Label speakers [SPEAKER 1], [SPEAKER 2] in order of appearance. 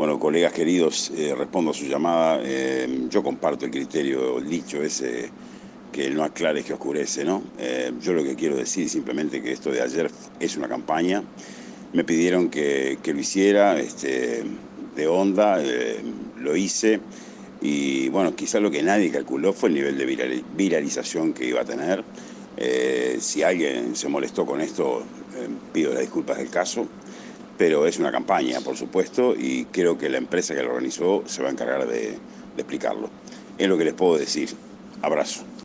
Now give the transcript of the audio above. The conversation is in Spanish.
[SPEAKER 1] Bueno, colegas queridos, eh, respondo a su llamada. Eh, yo comparto el criterio, el dicho ese que no aclare que oscurece, ¿no? Eh, yo lo que quiero decir simplemente que esto de ayer es una campaña. Me pidieron que, que lo hiciera este, de onda, lo hice y bueno, quizás lo que nadie calculó fue el nivel de viralización que iba a tener. si alguien se molestó con esto, pido las disculpas del caso pero es una campaña, por supuesto, y creo que la empresa que lo organizó se va a encargar de, de explicarlo. Es lo que les puedo decir. Abrazo.